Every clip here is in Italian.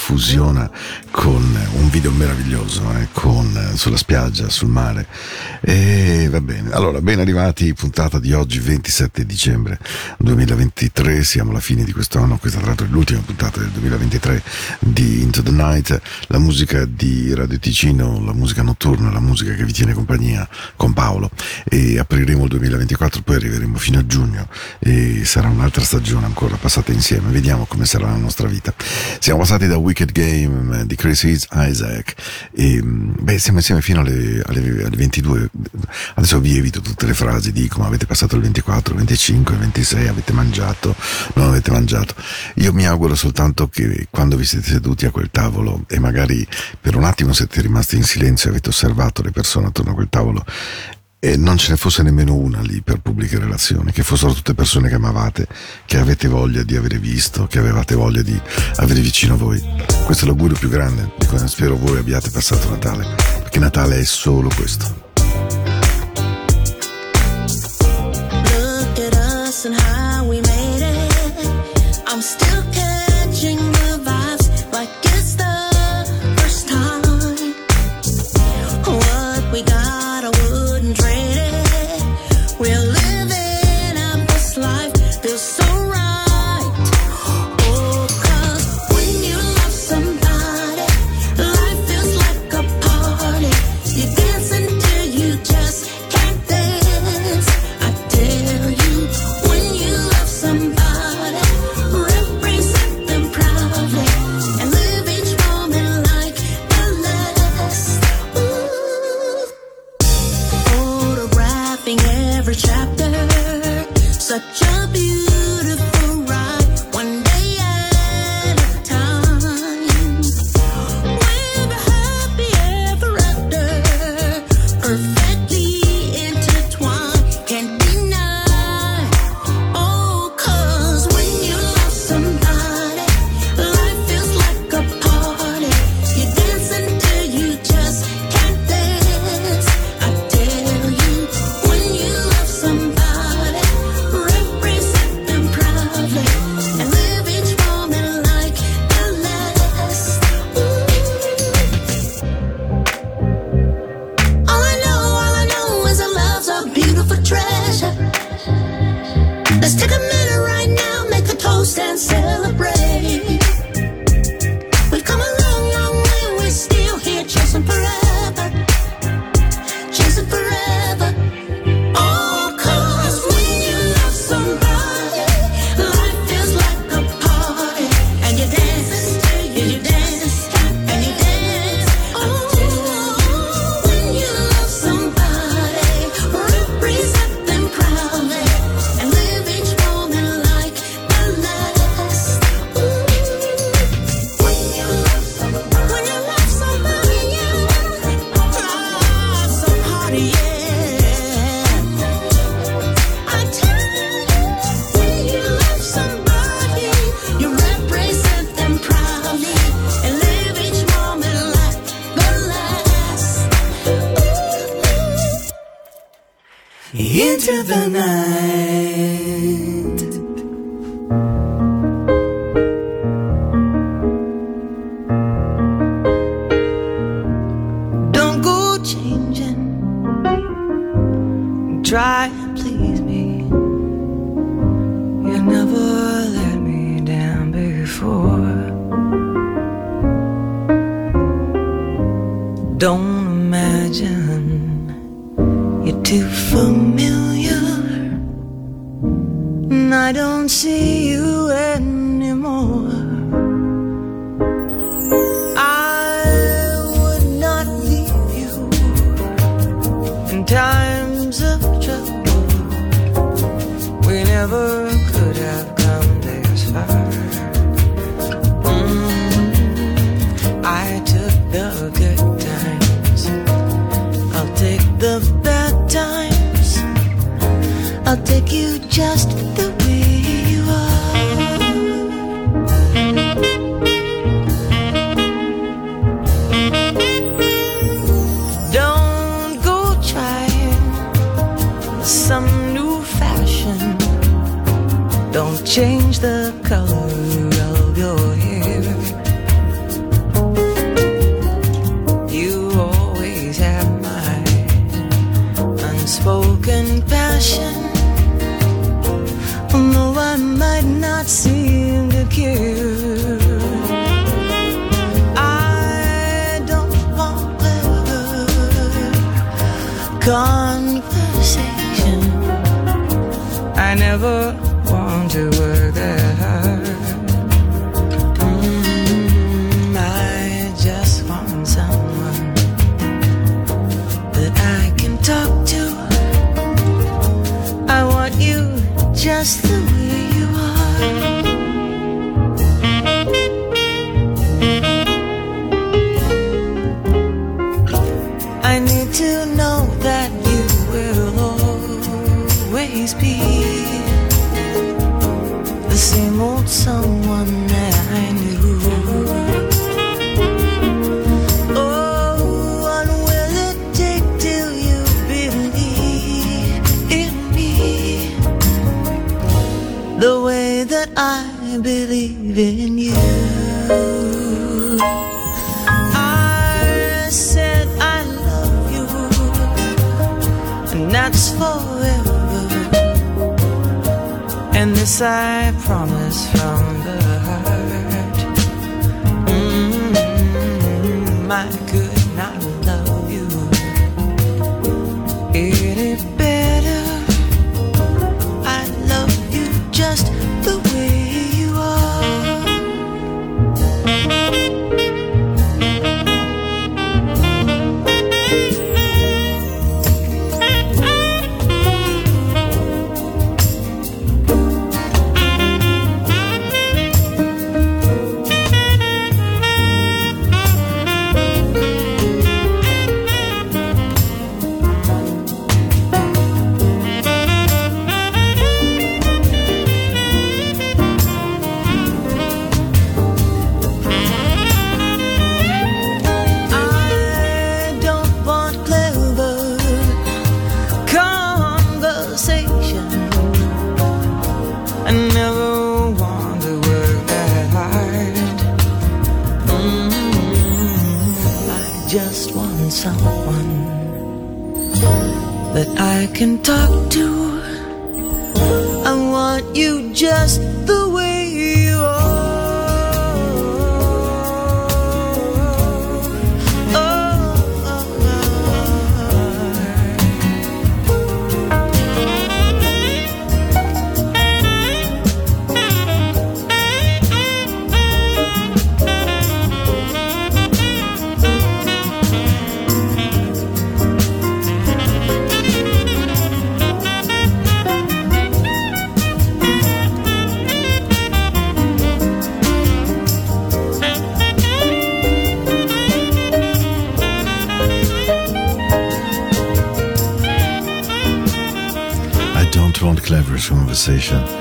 fusiona con un video meraviglioso, eh, con, sulla spiaggia, sul mare. E va bene. Allora, ben arrivati, puntata di oggi, 27 dicembre 2023. Siamo alla fine di questo anno. Questa, tra l'altro, è l'ultima puntata del 2023 di Into the Night. La musica di Radio Ticino, la musica notturna, la musica che vi tiene compagnia con Paolo. E apriremo il 2024, poi arriveremo fino a giugno e sarà un'altra stagione ancora passata insieme. Vediamo come sarà la nostra vita. Siamo passati da Wicked Game di Chris Isaac e beh, siamo insieme fino alle, alle, alle 22. Adesso vi evito tutte le frasi, dico ma avete passato il 24, il 25, il 26, avete mangiato, non avete mangiato. Io mi auguro soltanto che quando vi siete seduti a quel tavolo e magari per un attimo siete rimasti in silenzio e avete osservato le persone attorno a quel tavolo e non ce ne fosse nemmeno una lì per pubbliche relazioni, che fossero tutte persone che amavate, che avete voglia di avere visto, che avevate voglia di avere vicino a voi. Questo è l'augurio più grande di cui spero voi abbiate passato Natale, perché Natale è solo questo. you don't imagine you're too familiar. been you. I said I love you, and that's forever. And this I promise from the heart. Mm -hmm, my good. To. I want you just the conversation.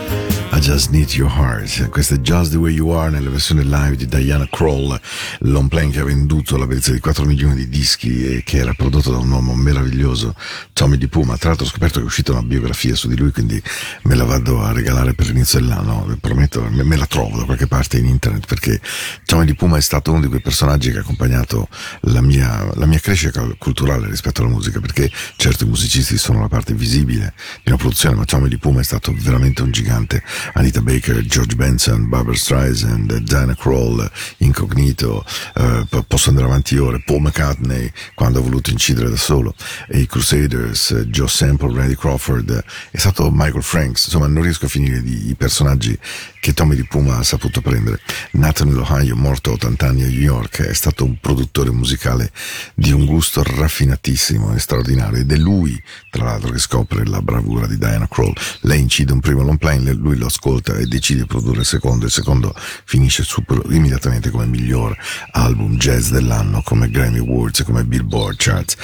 I just need your heart. Questo è Just the Way You Are nella versione live di Diana Kroll, l'on playing che ha venduto la bellezza di 4 milioni di dischi e che era prodotto da un uomo meraviglioso, Tommy Di Puma. Tra l'altro ho scoperto che è uscita una biografia su di lui, quindi me la vado a regalare per l'inizio dell'anno. Prometto, me, me la trovo da qualche parte in internet perché Tommy Di Puma è stato uno di quei personaggi che ha accompagnato la mia, la mia crescita culturale rispetto alla musica, perché certo i musicisti sono la parte visibile di una produzione, ma Tommy Di Puma è stato veramente un gigante. Anita Baker, George Benson, Barbara Streisand, Diana Kroll, Incognito, eh, po- posso andare avanti ore, Paul McCartney quando ha voluto incidere da solo, i Crusaders, Joe Sample, Randy Crawford, è stato Michael Franks, insomma non riesco a finire di, i personaggi che Tommy Di Puma ha saputo prendere. Nato nell'Ohio, morto a 80 anni a New York, è stato un produttore musicale di un gusto raffinatissimo e straordinario ed è lui, tra l'altro, che scopre la bravura di Diana Kroll. Lei incide un primo long play, lui lo ascolta e decide di produrre il secondo. Il secondo finisce super, immediatamente come miglior album jazz dell'anno, come Grammy Awards come Billboard Charts.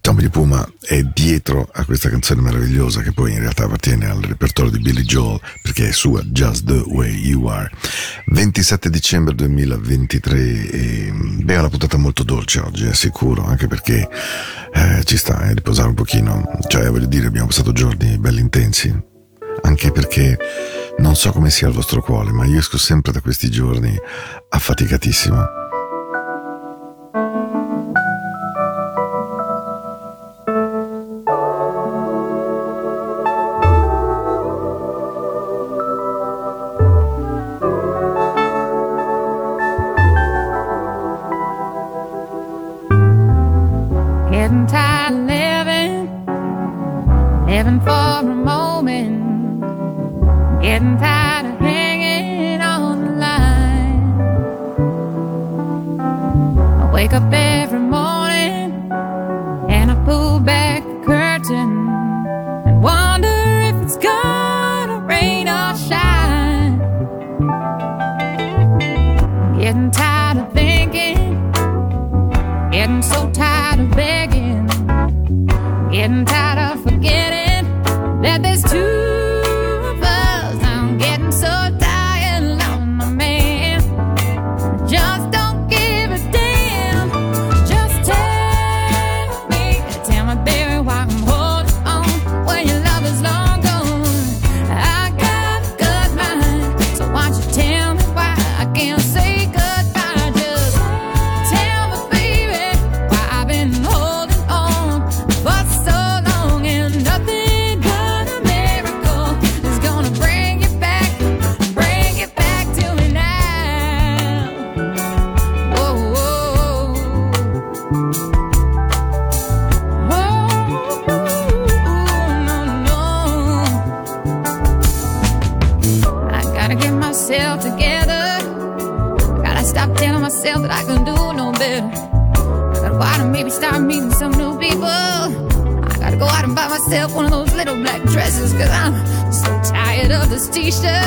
Tommy Di Puma è dietro a questa canzone meravigliosa che poi in realtà appartiene al repertorio di Billy Joel perché è sua, Just the Way You Are. 27 dicembre 2023 e, beh, è una puntata molto dolce oggi, è sicuro, anche perché eh, ci sta eh, riposare un pochino. Cioè, voglio dire, abbiamo passato giorni belli intensi, anche perché non so come sia il vostro cuore, ma io esco sempre da questi giorni affaticatissimo. station.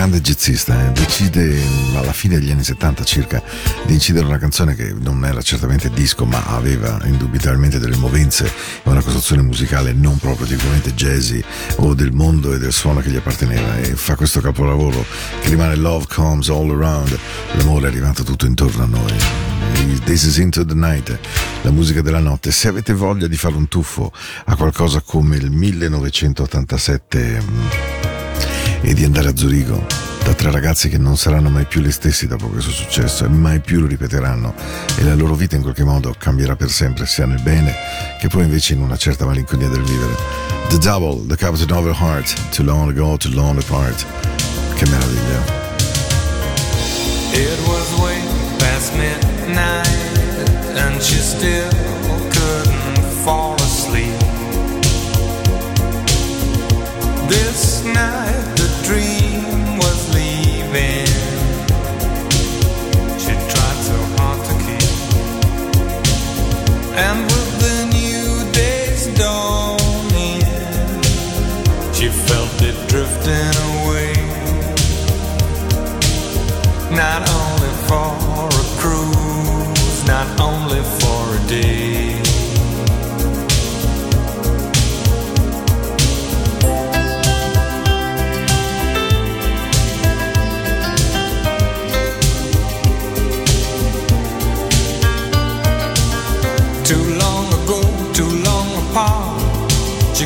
Grande jazzista, eh, decide alla fine degli anni 70 circa di incidere una canzone che non era certamente disco ma aveva indubitabilmente delle movenze e una costruzione musicale non proprio tipicamente jazzy o del mondo e del suono che gli apparteneva e fa questo capolavoro che rimane Love Comes All Around, l'amore è arrivato tutto intorno a noi. This is Into the Night, la musica della notte. Se avete voglia di fare un tuffo a qualcosa come il 1987 e di andare a Zurigo da tre ragazzi che non saranno mai più gli stessi dopo questo successo e mai più lo ripeteranno e la loro vita in qualche modo cambierà per sempre sia nel bene che poi invece in una certa malinconia del vivere. The Double, The Captain of Your Heart, Too Long Ago, Too Long Apart. Che meraviglia. It was way past midnight and she still couldn't fall asleep. This night dream was leaving. She tried so hard to keep. And with the new day's dawning, she felt it drifting away. Not only for a cruise, not only for a day.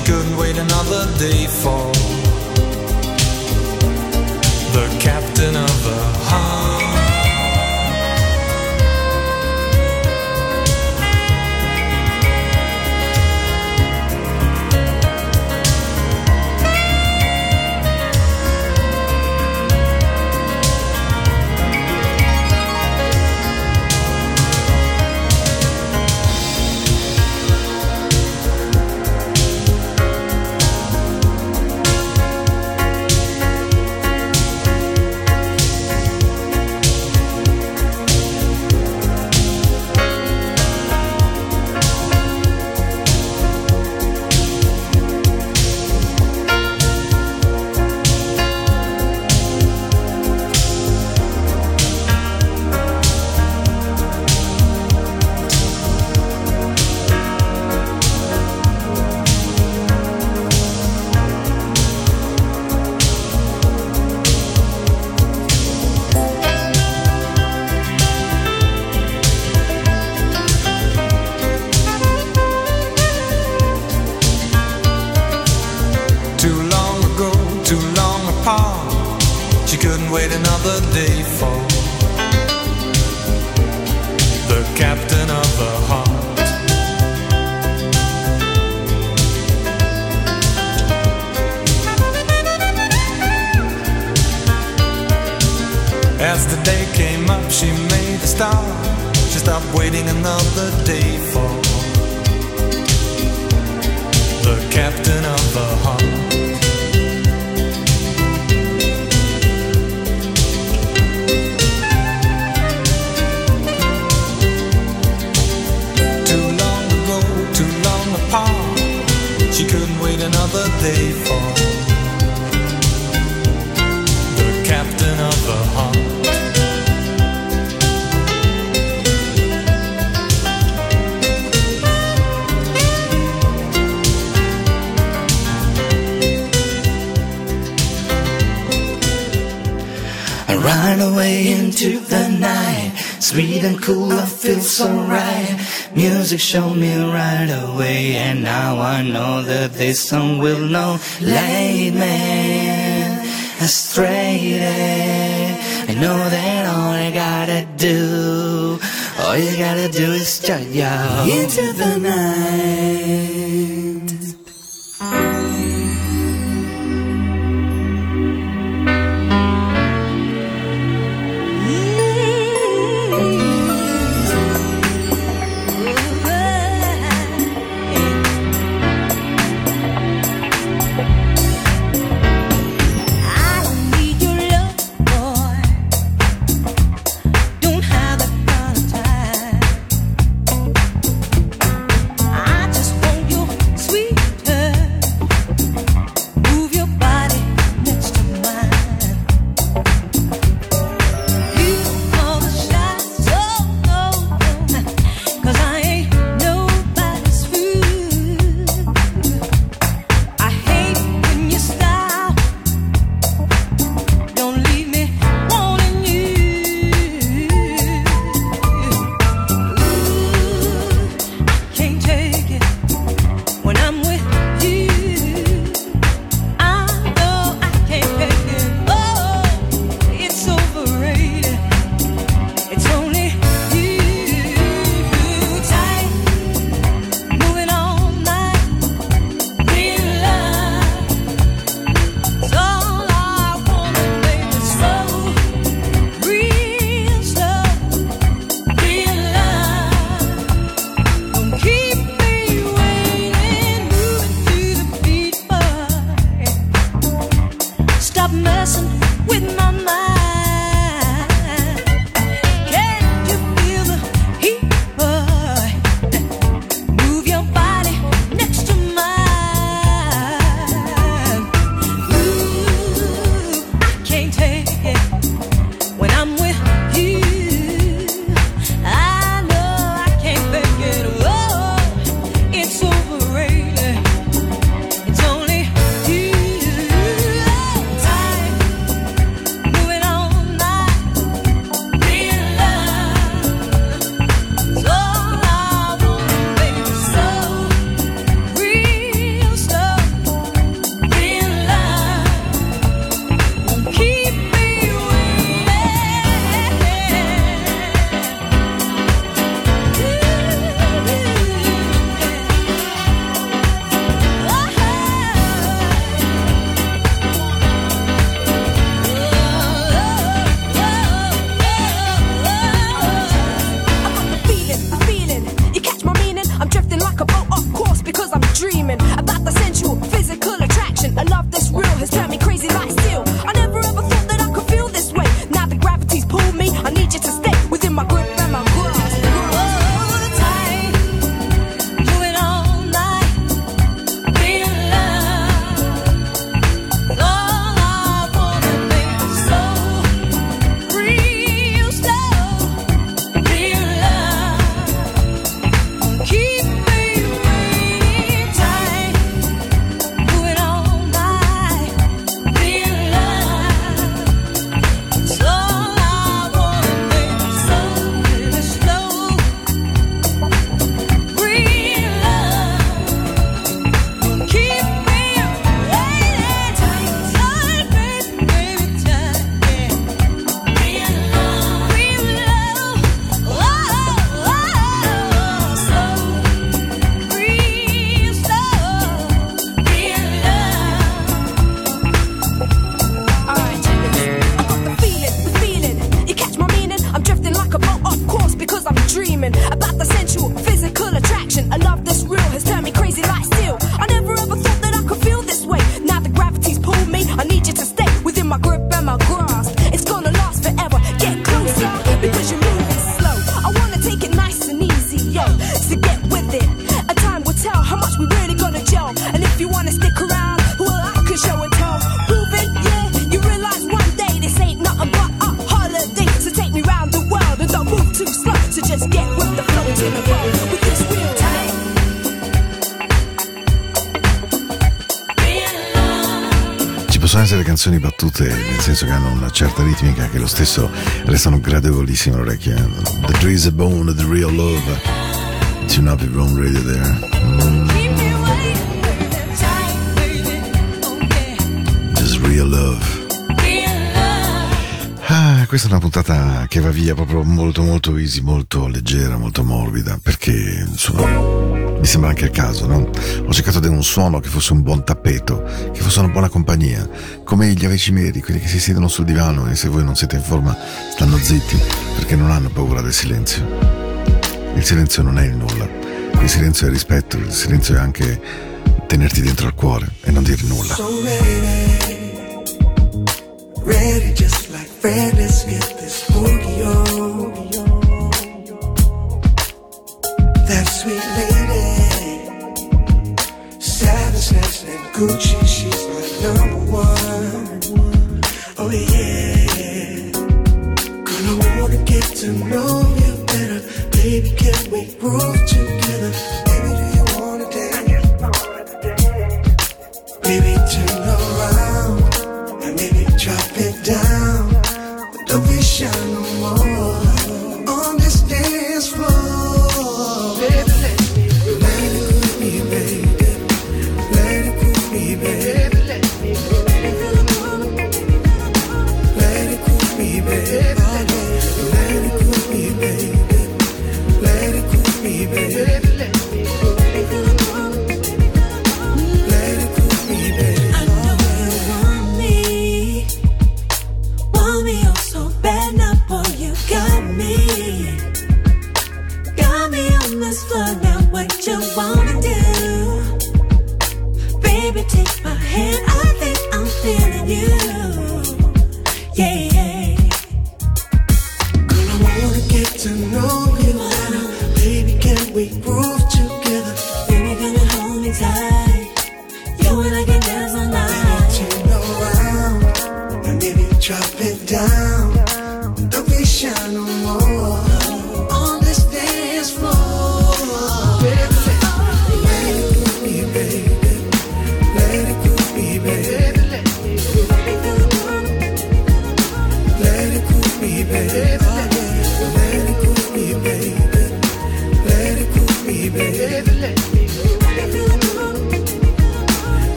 She couldn't wait another day for the captain of her music showed me right away And now I know that this song will not lead me astray I know that all I gotta do All you gotta do is shut your Into the night. Battute, nel senso che hanno una certa ritmica che lo stesso restano gradevolissime all'orecchio. eh. The Tree is a Bone, The Real Love. Tune up your own radio there. Mm, just real love. Ah, questa è una puntata che va via proprio molto molto easy, molto leggera, molto morbida, perché insomma mi sembra anche il caso, no? Ho cercato di un suono che fosse un buon tappeto, una buona compagnia, come gli amici miei, quelli che si siedono sul divano e se voi non siete in forma stanno zitti, perché non hanno paura del silenzio. Il silenzio non è il nulla, il silenzio è rispetto, il silenzio è anche tenerti dentro al cuore e non dire nulla. So ready, ready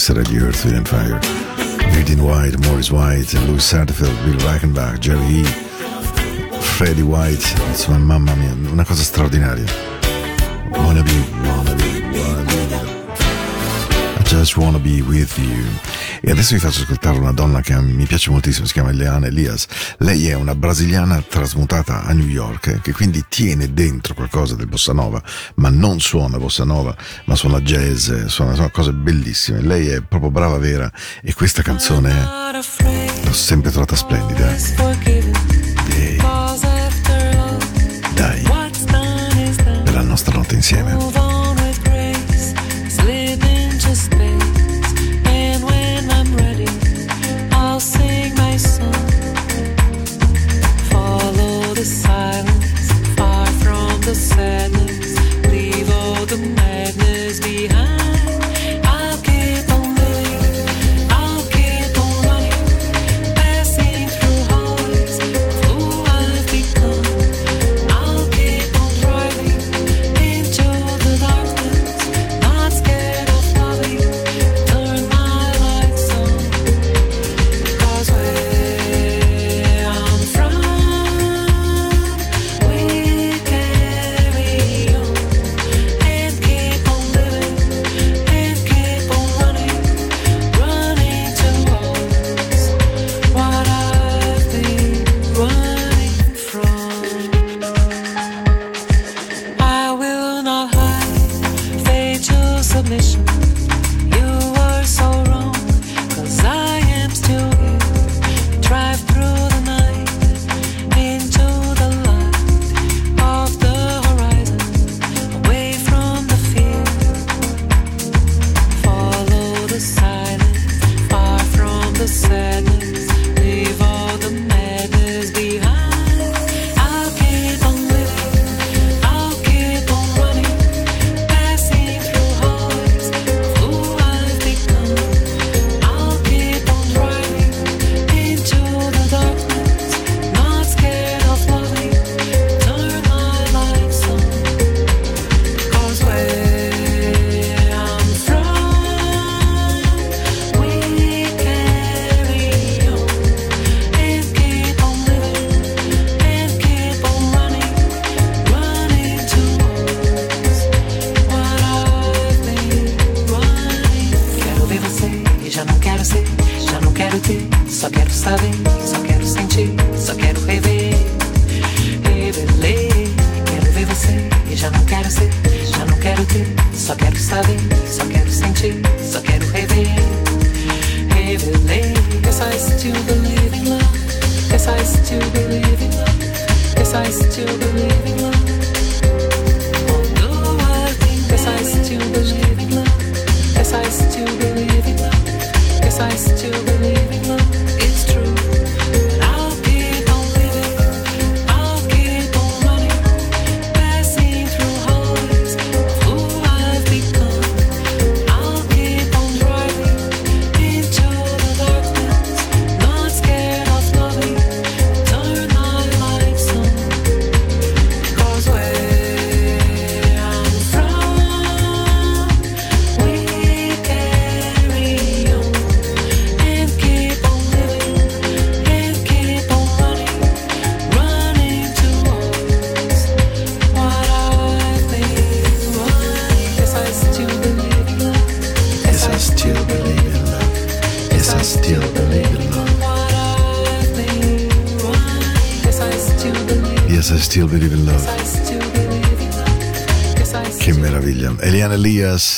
said that you heard Food and Fire. Eugene White, Morris White, Louis Satterfield, Bill Reichenbach, Jerry E., Freddie White, insomma mamma mia, una cosa straordinaria. Wanna be, wanna be, wanna be. I just wanna be with you. E adesso vi faccio ascoltare una donna che mi piace moltissimo, si chiama Eliana Elias. Lei è una brasiliana trasmutata a New York, eh, che quindi tiene dentro qualcosa del bossa nova, ma non suona bossa nova, ma suona jazz, eh, suona, suona cose bellissime. Lei è proprio brava vera e questa canzone l'ho sempre trovata splendida. Dai, per la nostra notte insieme.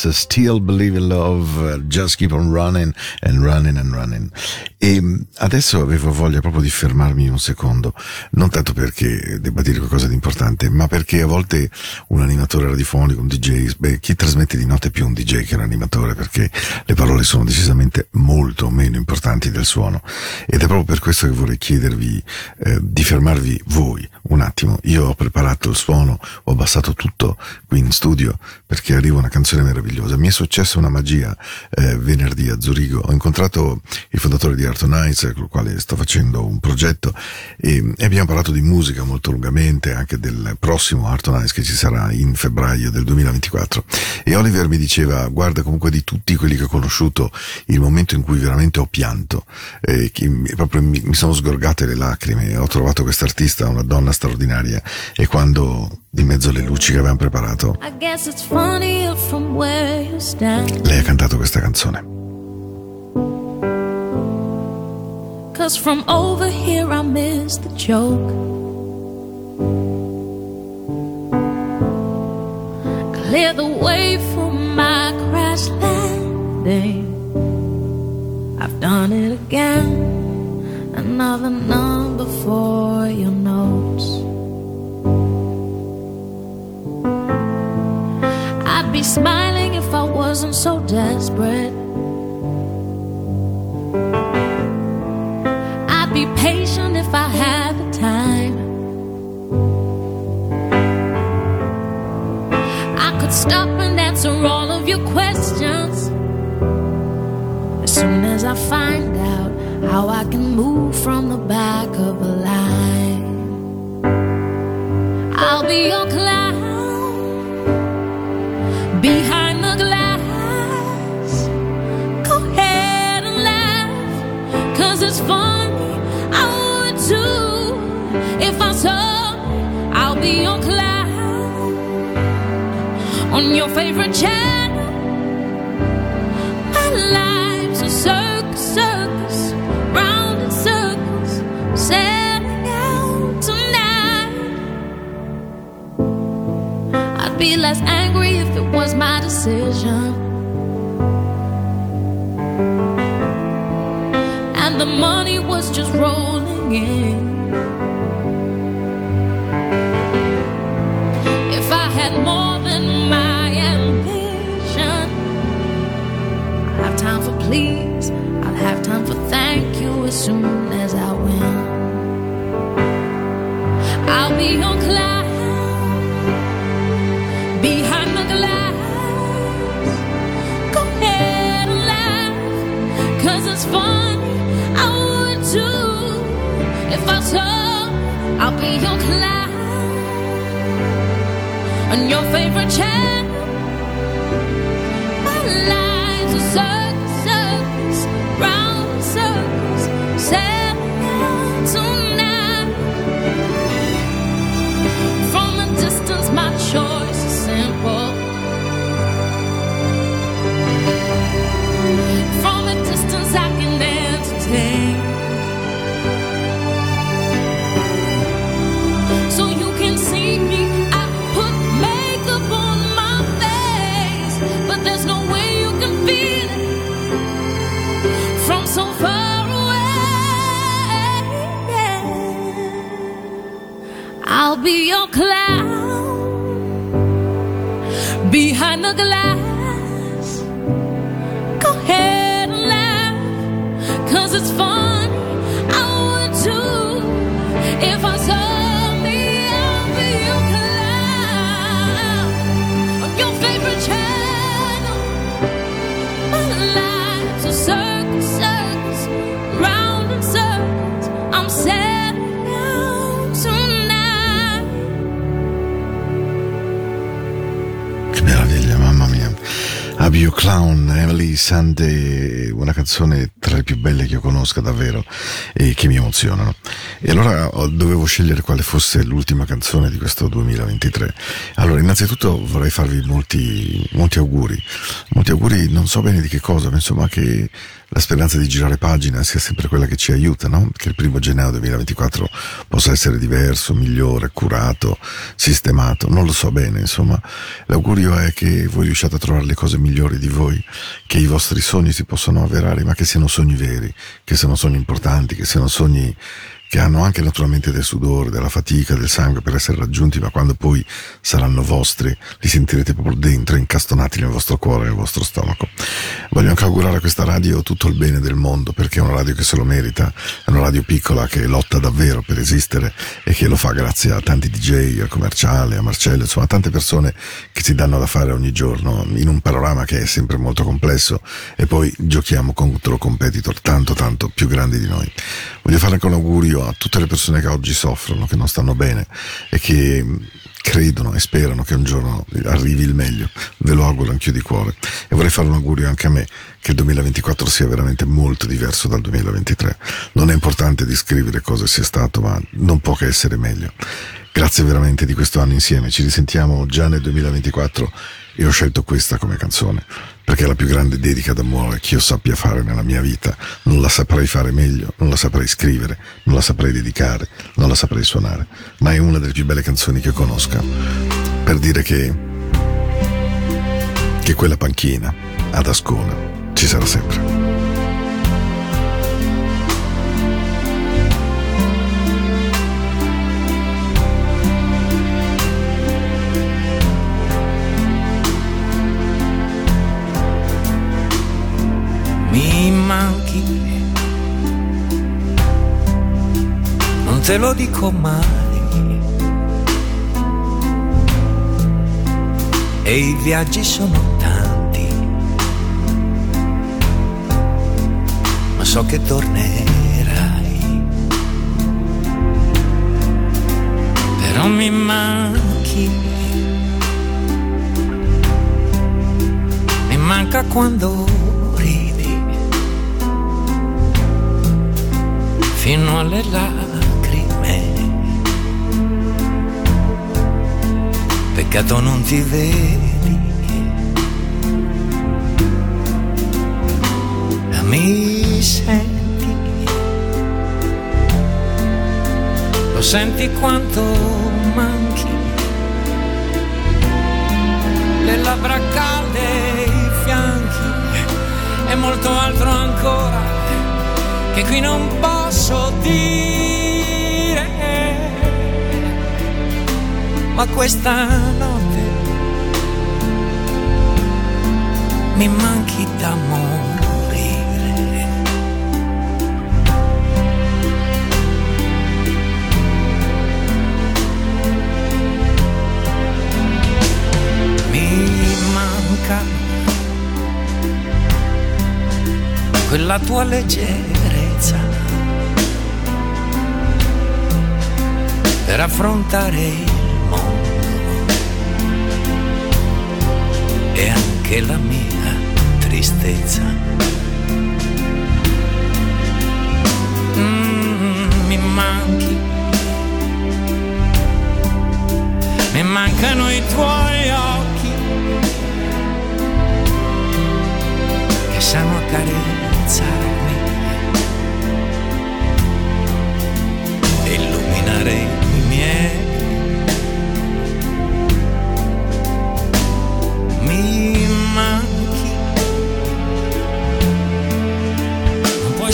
Elias, Still Believe in Love, uh, Just Keep on Running and Running and Running. E mh, adesso avevo voglia proprio di fermarmi un secondo, non tanto perché debba dire qualcosa di importante, ma perché a volte un animatore radiofonico, un DJ, beh, chi trasmette di notte è più un DJ che un animatore, perché le parole sono decisamente molto meno importanti del suono. Ed è proprio per questo che vorrei chiedervi eh, di fermarvi voi un attimo. Io ho preparato il suono, ho abbassato tutto qui in studio perché arriva una canzone meravigliosa. Mi è successa una magia eh, venerdì a Zurigo. Ho incontrato il fondatore di Art on Ice, con il quale sto facendo un progetto e, e abbiamo parlato di musica molto lungamente, anche del prossimo Art on che ci sarà in febbraio del 2024. E Oliver mi diceva, guarda comunque di tutti quelli che ho conosciuto, il momento in cui veramente ho pianto, eh, che proprio mi, mi sono sgorgate le lacrime, ho trovato quest'artista, una donna straordinaria, e quando di mezzo alle luci che avevamo preparato, lei ha cantato questa canzone. Cause from over here I miss the joke. Clear the way for my crash landing. I've done it again. Another number for your notes. I'd be smiling if I wasn't so desperate. I'd be patient if I had the time. I could stop and answer all of your questions. As soon as I find out how I can move from the back of a line, I'll be your clown behind the glass. Go ahead and laugh, cause it's funny. I would too if I saw. I'll be your clown on your favorite channel. Less angry if it was my decision. And the money was just rolling in. If I had more than my ambition, I'll have time for please, I'll have time for thank you as soon as I win. I'll be on clown it's funny. I would too if I saw. I'll be your clown on your favorite channel. Be your clown behind the glass. Clown, Emily Sande, una canzone tra le più belle che io conosca davvero e che mi emozionano. E allora oh, dovevo scegliere quale fosse l'ultima canzone di questo 2023. Allora, innanzitutto vorrei farvi molti, molti auguri. Molti auguri, non so bene di che cosa, ma insomma che la speranza di girare pagina sia sempre quella che ci aiuta, no? Che il primo gennaio 2024 possa essere diverso, migliore, curato, sistemato, non lo so bene, insomma. L'augurio è che voi riusciate a trovare le cose migliori di voi, che i vostri sogni si possano avverare, ma che siano sogni veri, che siano sogni importanti, che siano sogni che hanno anche naturalmente del sudore, della fatica, del sangue per essere raggiunti, ma quando poi saranno vostri, li sentirete proprio dentro, incastonati nel vostro cuore, nel vostro stomaco. Voglio anche augurare a questa radio tutto il bene del mondo, perché è una radio che se lo merita, è una radio piccola che lotta davvero per esistere e che lo fa grazie a tanti DJ, al commerciale, a Marcello, insomma a tante persone che si danno da fare ogni giorno in un panorama che è sempre molto complesso e poi giochiamo contro competitor tanto tanto più grandi di noi. Voglio fare anche un augurio a tutte le persone che oggi soffrono, che non stanno bene e che credono e sperano che un giorno arrivi il meglio. Ve lo auguro anch'io di cuore. E vorrei fare un augurio anche a me che il 2024 sia veramente molto diverso dal 2023. Non è importante descrivere cosa sia stato, ma non può che essere meglio. Grazie veramente di questo anno insieme. Ci risentiamo già nel 2024 e ho scelto questa come canzone perché è la più grande dedica d'amore che io sappia fare nella mia vita. Non la saprei fare meglio, non la saprei scrivere, non la saprei dedicare, non la saprei suonare, ma è una delle più belle canzoni che conosca. Per dire che che quella panchina ad Ascona ci sarà sempre. Manchi. Non te lo dico mai. E i viaggi sono tanti. Ma so che tornerai. Però mi manchi. Manca quando fino alle lacrime. Peccato non ti vedi. Mi senti, lo senti quanto manchi, le labbra calde, i fianchi e molto altro ancora che qui non posso dire. Ma questa notte mi manchi da morire. Mi manca quella tua leggerezza per affrontare il mondo. E anche la mia tristezza. Mm, mi manchi, mi mancano i tuoi occhi. Che sanno accarezzarmi. Illuminare i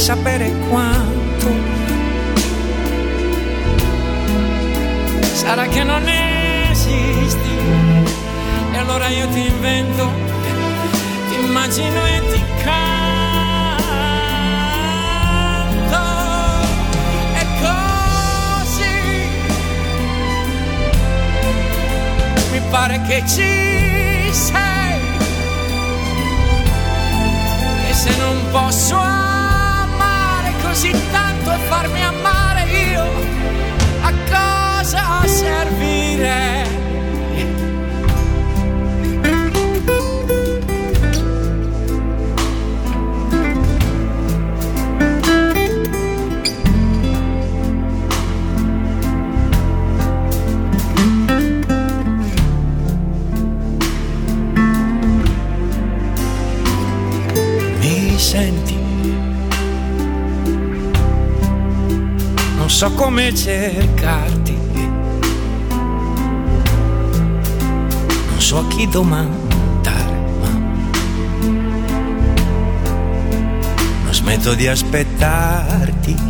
sapere quanto. Sarà che non esisti. E allora io ti invento, ti immagino e ti pare che ci sei. E se non posso amare così tanto e farmi amare io, a cosa servirei? So come cercarti. Non so a chi domandare, ma non smetto di aspettarti